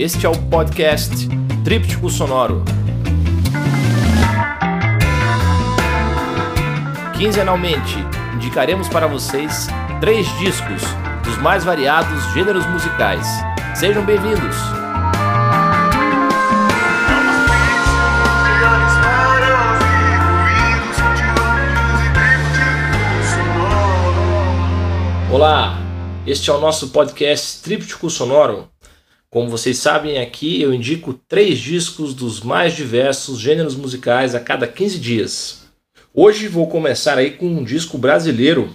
Este é o podcast Tríptico Sonoro. Quinzenalmente, indicaremos para vocês três discos dos mais variados gêneros musicais. Sejam bem-vindos! Olá, este é o nosso podcast Tríptico Sonoro. Como vocês sabem, aqui eu indico três discos dos mais diversos gêneros musicais a cada 15 dias. Hoje vou começar aí com um disco brasileiro,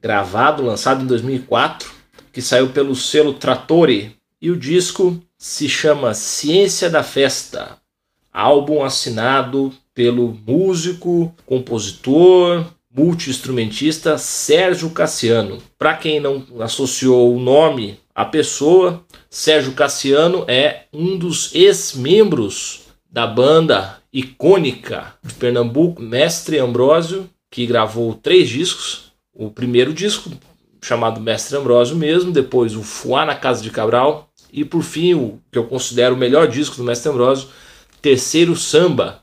gravado, lançado em 2004, que saiu pelo selo Trattori, e o disco se chama Ciência da Festa, álbum assinado pelo músico, compositor, multi-instrumentista Sérgio Cassiano. Para quem não associou o nome à pessoa, Sérgio Cassiano é um dos ex-membros da banda icônica de Pernambuco, Mestre Ambrósio, que gravou três discos. O primeiro disco, chamado Mestre Ambrósio mesmo, depois o Fuá na Casa de Cabral, e por fim, o que eu considero o melhor disco do Mestre Ambrósio, Terceiro Samba,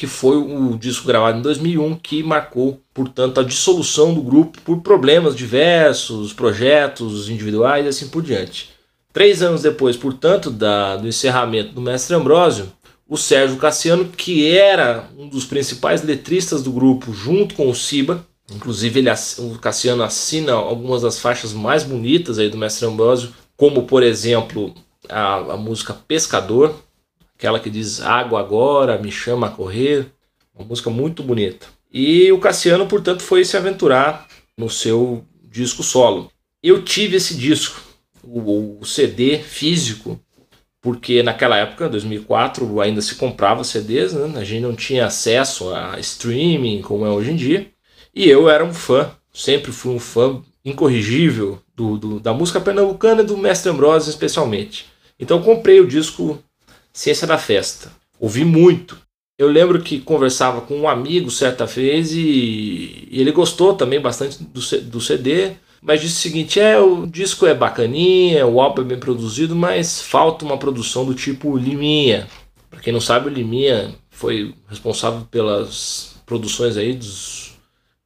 que foi o disco gravado em 2001 que marcou, portanto, a dissolução do grupo por problemas diversos, projetos individuais e assim por diante. Três anos depois, portanto, da, do encerramento do Mestre Ambrósio, o Sérgio Cassiano, que era um dos principais letristas do grupo, junto com o Siba, inclusive ele, o Cassiano assina algumas das faixas mais bonitas aí do Mestre Ambrósio, como por exemplo a, a música Pescador, aquela que diz Água Agora, Me Chama a Correr, uma música muito bonita. E o Cassiano, portanto, foi se aventurar no seu disco solo. Eu tive esse disco, o, o CD físico, porque naquela época, 2004, ainda se comprava CDs, né? a gente não tinha acesso a streaming como é hoje em dia. E eu era um fã, sempre fui um fã incorrigível do, do da música pernambucana e do Mestre Ambrosio especialmente. Então comprei o disco Ciência da Festa. Ouvi muito. Eu lembro que conversava com um amigo certa vez e, e ele gostou também bastante do, do CD, mas disse o seguinte: é, o disco é bacaninha, o álbum é bem produzido, mas falta uma produção do tipo Liminha. Para quem não sabe, o Liminha foi responsável pelas produções aí dos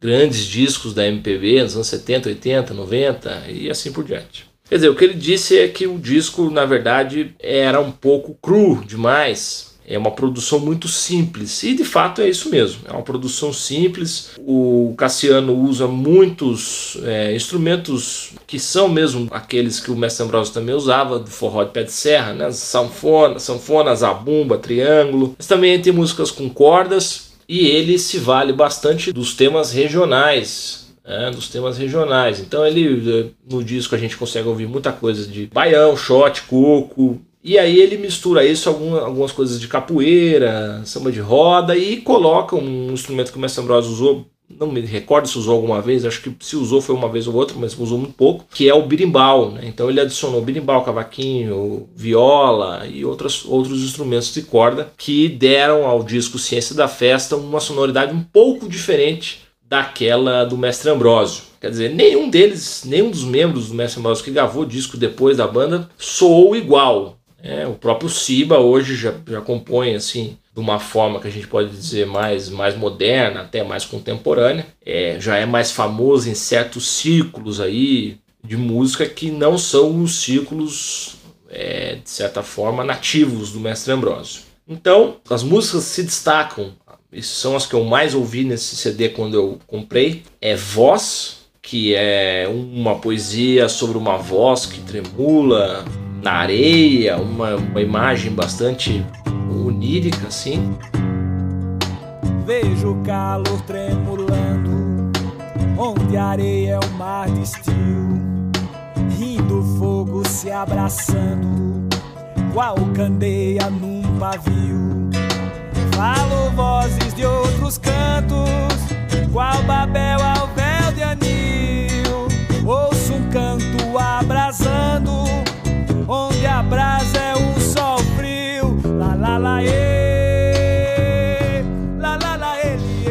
grandes discos da MPB nos anos 70, 80, 90 e assim por diante. Quer dizer, o que ele disse é que o disco, na verdade, era um pouco cru demais. É uma produção muito simples. E de fato é isso mesmo. É uma produção simples. O Cassiano usa muitos é, instrumentos que são mesmo aqueles que o Mestre Ambrosio também usava, do forró de pé de serra, né? Sanfona, sanfona, zabumba, triângulo. Mas também tem músicas com cordas. E ele se vale bastante dos temas regionais dos temas regionais. Então ele no disco a gente consegue ouvir muita coisa de baião, shot, coco. E aí ele mistura isso algumas coisas de capoeira, samba de roda e coloca um instrumento que o Mestre Ambrosio usou, não me recordo se usou alguma vez, acho que se usou foi uma vez ou outra, mas usou muito pouco, que é o birimbau. Né? Então ele adicionou birimbau, cavaquinho, viola e outros, outros instrumentos de corda que deram ao disco Ciência da Festa uma sonoridade um pouco diferente daquela do Mestre Ambrósio. Quer dizer, nenhum deles, nenhum dos membros do Mestre Ambrósio que gravou disco depois da banda soou igual. É, o próprio Siba hoje já, já compõe assim de uma forma que a gente pode dizer mais, mais moderna, até mais contemporânea. É, já é mais famoso em certos círculos aí de música que não são os círculos, é, de certa forma, nativos do Mestre Ambrósio. Então, as músicas se destacam são as que eu mais ouvi nesse CD quando eu comprei. É Voz, que é uma poesia sobre uma voz que tremula na areia, uma, uma imagem bastante onírica assim. Vejo o calor tremulando, onde a areia é o mar de estio, rindo fogo se abraçando, qual candeia num pavio Falo de outros cantos, qual Babel ao véu de anil. Ouço um canto abrasando, onde a brasa é um sol frio. Lá, lá, lá, ê, lá, lá, lá,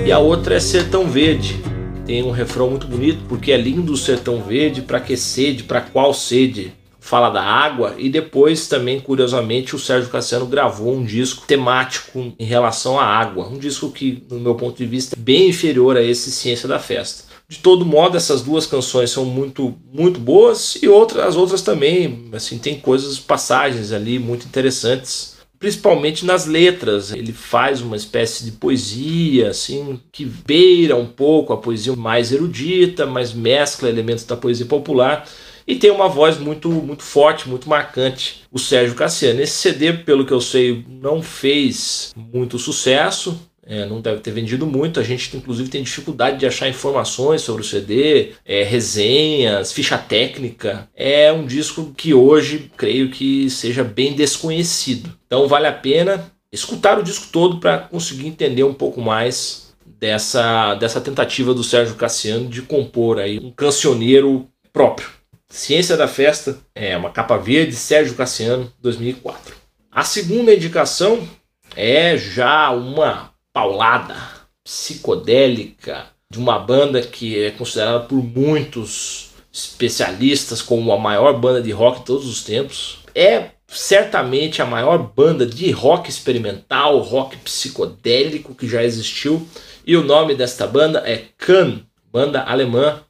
E a outra é Sertão Verde. Tem um refrão muito bonito, porque é lindo o sertão verde, para que sede, para qual sede? Fala da água e depois também, curiosamente, o Sérgio Cassiano gravou um disco temático em relação à água, um disco que, no meu ponto de vista, é bem inferior a esse Ciência da Festa. De todo modo, essas duas canções são muito, muito boas e outras, as outras também, assim, tem coisas, passagens ali muito interessantes, principalmente nas letras. Ele faz uma espécie de poesia, assim, que beira um pouco a poesia mais erudita, mas mescla elementos da poesia popular e tem uma voz muito, muito forte, muito marcante, o Sérgio Cassiano. Esse CD, pelo que eu sei, não fez muito sucesso, é, não deve ter vendido muito. A gente, inclusive, tem dificuldade de achar informações sobre o CD, é, resenhas, ficha técnica. É um disco que hoje creio que seja bem desconhecido. Então, vale a pena escutar o disco todo para conseguir entender um pouco mais dessa, dessa tentativa do Sérgio Cassiano de compor aí um cancioneiro próprio. Ciência da Festa é uma capa verde, Sérgio Cassiano, 2004. A segunda indicação é já uma paulada psicodélica de uma banda que é considerada por muitos especialistas como a maior banda de rock de todos os tempos. É certamente a maior banda de rock experimental, rock psicodélico que já existiu. E o nome desta banda é Can, banda alemã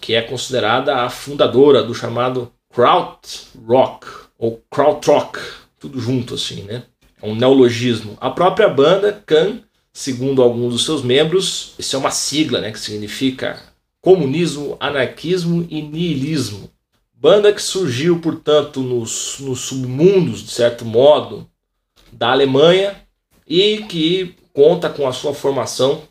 que é considerada a fundadora do chamado krautrock ou krautrock, tudo junto assim, né? É um neologismo. A própria banda Can, segundo alguns dos seus membros, isso é uma sigla, né, que significa comunismo, anarquismo e niilismo. Banda que surgiu, portanto, nos, nos submundos, de certo modo, da Alemanha e que conta com a sua formação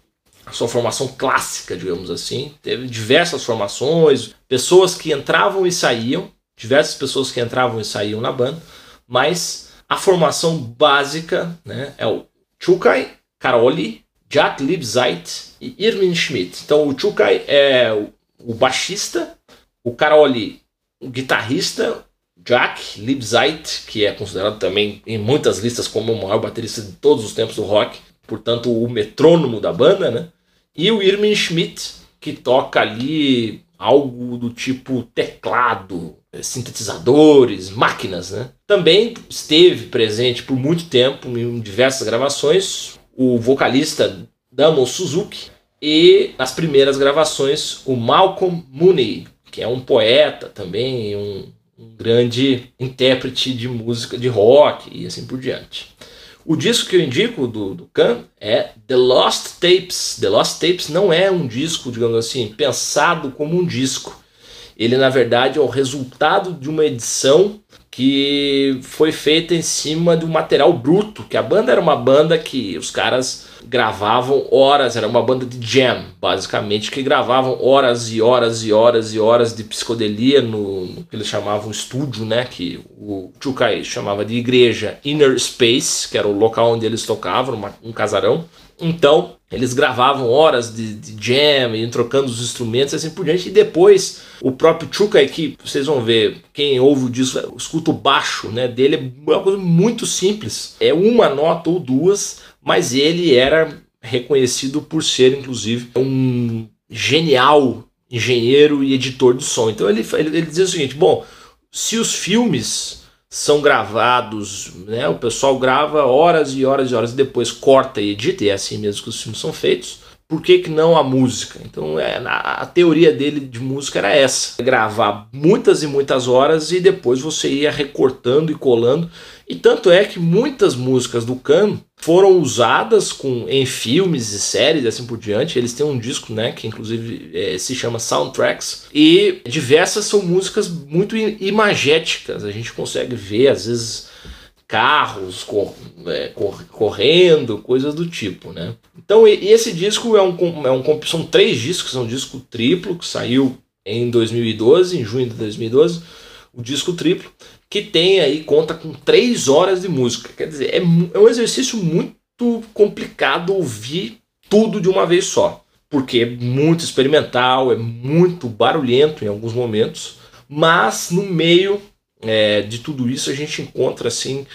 sua formação clássica, digamos assim. Teve diversas formações, pessoas que entravam e saíam, diversas pessoas que entravam e saíam na banda, mas a formação básica né, é o Chukai, Karoli, Jack Libzeit e Irmin Schmidt. Então o Chukai é o, baixista, o Karoli o guitarrista, Jack Libzeit, que é considerado também em muitas listas como o maior baterista de todos os tempos do rock, portanto o metrônomo da banda, né? E o Irmin Schmidt, que toca ali algo do tipo teclado, sintetizadores, máquinas, né? Também esteve presente por muito tempo em diversas gravações o vocalista Damon Suzuki e nas primeiras gravações o Malcolm Mooney, que é um poeta também, um, um grande intérprete de música de rock e assim por diante. O disco que eu indico do, do Khan é The Lost Tapes. The Lost Tapes não é um disco, digamos assim, pensado como um disco. Ele, na verdade, é o resultado de uma edição que foi feita em cima de um material bruto, que a banda era uma banda que os caras gravavam horas, era uma banda de jam, basicamente, que gravavam horas e horas e horas e horas de psicodelia no, no que eles chamavam estúdio, né, que o Chukai chamava de igreja Inner Space, que era o local onde eles tocavam, uma, um casarão. Então, eles gravavam horas de, de jam, e trocando os instrumentos e assim por diante. E depois, o próprio Chuka, que vocês vão ver, quem ouve o disco, escuta o baixo né, dele, é uma coisa muito simples. É uma nota ou duas, mas ele era reconhecido por ser, inclusive, um genial engenheiro e editor de som. Então ele, ele, ele dizia o seguinte: bom, se os filmes são gravados, né? O pessoal grava horas e horas e horas e depois corta e edita, e é assim mesmo que os filmes são feitos. Por que, que não a música? Então é, a, a teoria dele de música era essa: gravar muitas e muitas horas e depois você ia recortando e colando e tanto é que muitas músicas do Khan foram usadas com, em filmes e séries e assim por diante. Eles têm um disco, né, que inclusive é, se chama Soundtracks. E diversas são músicas muito imagéticas. A gente consegue ver, às vezes, carros cor, é, cor, correndo, coisas do tipo, né? Então, esse disco é um, é um. São três discos, é um disco triplo que saiu em 2012, em junho de 2012. O disco triplo que tem aí, conta com três horas de música. Quer dizer, é, é um exercício muito complicado ouvir tudo de uma vez só. Porque é muito experimental, é muito barulhento em alguns momentos, mas no meio é, de tudo isso a gente encontra assim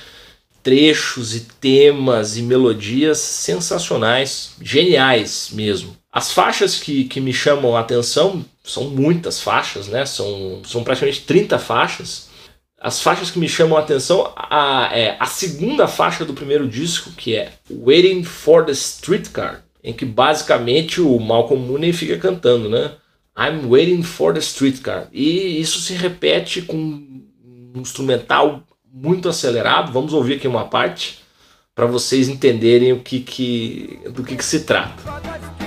trechos e temas e melodias sensacionais, geniais mesmo. As faixas que, que me chamam a atenção são muitas faixas, né? São, são praticamente 30 faixas As faixas que me chamam a atenção, a, é, a segunda faixa do primeiro disco, que é Waiting for the Streetcar, em que basicamente o Malcolm Mooney fica cantando, né? I'm waiting for the streetcar. E isso se repete com um instrumental muito acelerado. Vamos ouvir aqui uma parte para vocês entenderem o que, que do que, que se trata.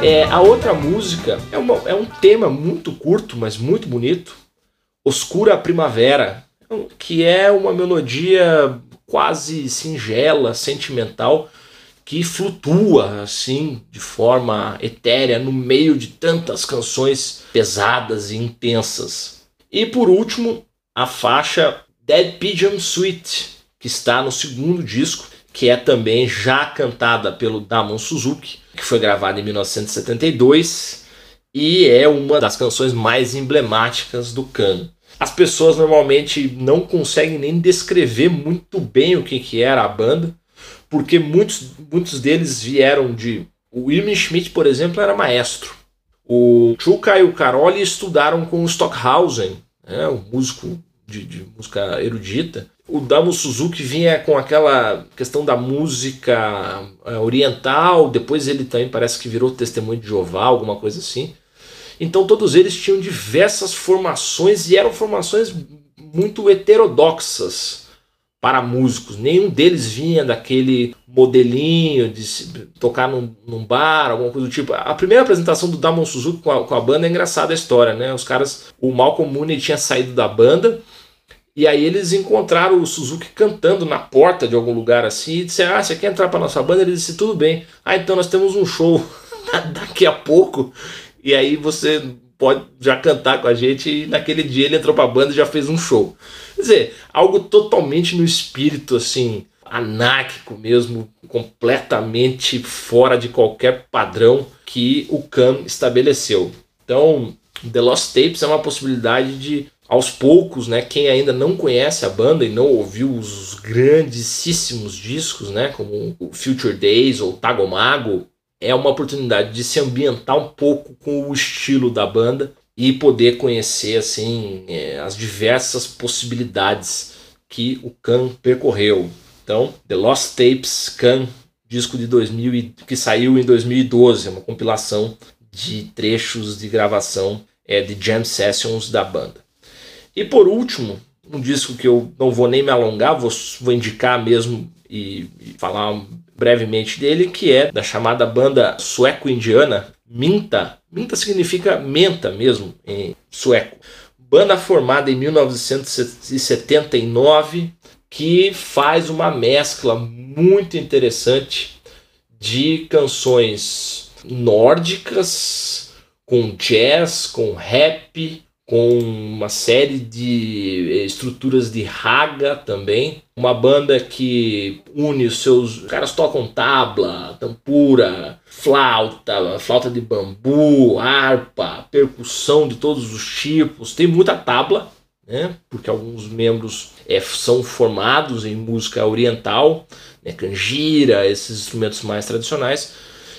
É, a outra música é, uma, é um tema muito curto, mas muito bonito. Oscura Primavera, que é uma melodia quase singela, sentimental, que flutua assim de forma etérea no meio de tantas canções pesadas e intensas. E por último, a faixa Dead Pigeon Suite, que está no segundo disco, que é também já cantada pelo Damon Suzuki que foi gravada em 1972 e é uma das canções mais emblemáticas do Khan. As pessoas normalmente não conseguem nem descrever muito bem o que, que era a banda, porque muitos, muitos deles vieram de. O William Schmidt, por exemplo, era maestro. O Chuka e o Caroli estudaram com o Stockhausen, né, um músico de, de música erudita, o Damo Suzuki vinha com aquela questão da música é, oriental, depois ele também parece que virou testemunho de Jeová, alguma coisa assim. Então todos eles tinham diversas formações e eram formações muito heterodoxas para músicos. Nenhum deles vinha daquele modelinho de tocar num, num, bar, alguma coisa do tipo. A primeira apresentação do Damon Suzuki com a, com a banda é engraçada a história, né? Os caras, o Malcolm Mooney tinha saído da banda e aí eles encontraram o Suzuki cantando na porta de algum lugar assim e disseram: Ah, você quer entrar para nossa banda? Ele disse: Tudo bem. Ah, então nós temos um show daqui a pouco. E aí você pode já cantar com a gente. E naquele dia ele entrou para a banda e já fez um show. Quer dizer, algo totalmente no espírito assim, anárquico mesmo, completamente fora de qualquer padrão que o Khan estabeleceu. Então, The Lost Tapes é uma possibilidade de aos poucos, né, quem ainda não conhece a banda e não ouviu os grandíssimos discos, né, como o Future Days ou Tagomago, é uma oportunidade de se ambientar um pouco com o estilo da banda e poder conhecer assim é, as diversas possibilidades que o Khan percorreu. Então, The Lost Tapes Khan, disco de 2000 que saiu em 2012, é uma compilação de trechos de gravação é, de jam sessions da banda. E por último, um disco que eu não vou nem me alongar, vou, vou indicar mesmo e, e falar brevemente dele, que é da chamada banda sueco-indiana Minta. Minta significa menta mesmo em sueco. Banda formada em 1979 que faz uma mescla muito interessante de canções nórdicas com jazz, com rap, com uma série de eh, estruturas de raga também. Uma banda que une os seus. Os caras tocam tabla, tampura, flauta, flauta de bambu, harpa, percussão de todos os tipos. Tem muita tabla, né? porque alguns membros é, são formados em música oriental, né? canjira, esses instrumentos mais tradicionais.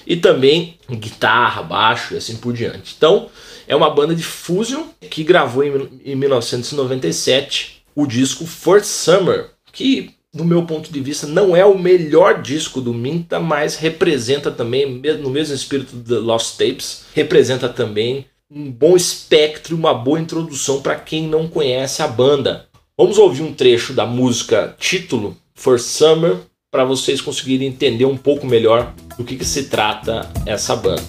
E também guitarra, baixo e assim por diante. Então, é uma banda de fusion que gravou em, em 1997 o disco First Summer, que no meu ponto de vista não é o melhor disco do Minta, mas representa também, no mesmo espírito do Lost Tapes, representa também um bom espectro, uma boa introdução para quem não conhece a banda. Vamos ouvir um trecho da música título First Summer para vocês conseguirem entender um pouco melhor do que, que se trata essa banda.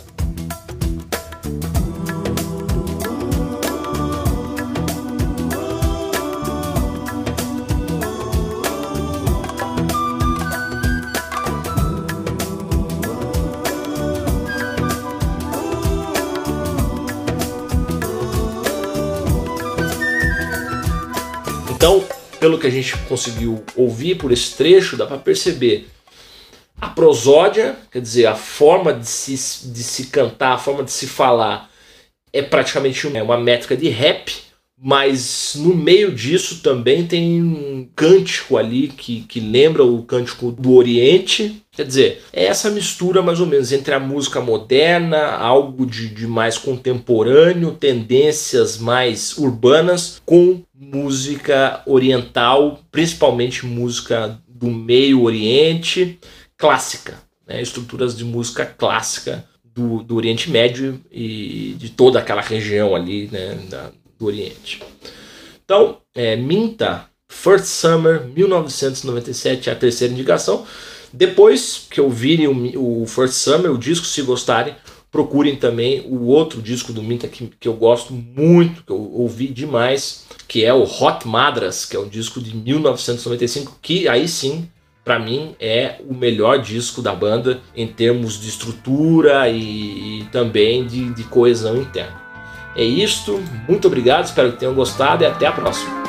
Então, pelo que a gente conseguiu ouvir por esse trecho, dá para perceber a prosódia, quer dizer, a forma de se, de se cantar, a forma de se falar é praticamente uma métrica de rap, mas no meio disso também tem um cântico ali que, que lembra o cântico do Oriente. Quer dizer, é essa mistura mais ou menos entre a música moderna, algo de, de mais contemporâneo, tendências mais urbanas, com música oriental, principalmente música do meio Oriente, clássica, né? estruturas de música clássica do, do Oriente Médio e de toda aquela região ali né, da, do Oriente. Então, é, Minta, First Summer, 1997, é a terceira indicação. Depois que ouvirem o, o First Summer, o disco, se gostarem, procurem também o outro disco do Minta que, que eu gosto muito, que eu ouvi demais, que é o Hot Madras, que é um disco de 1995, que aí sim, para mim, é o melhor disco da banda em termos de estrutura e, e também de, de coesão interna. É isto, muito obrigado, espero que tenham gostado e até a próxima.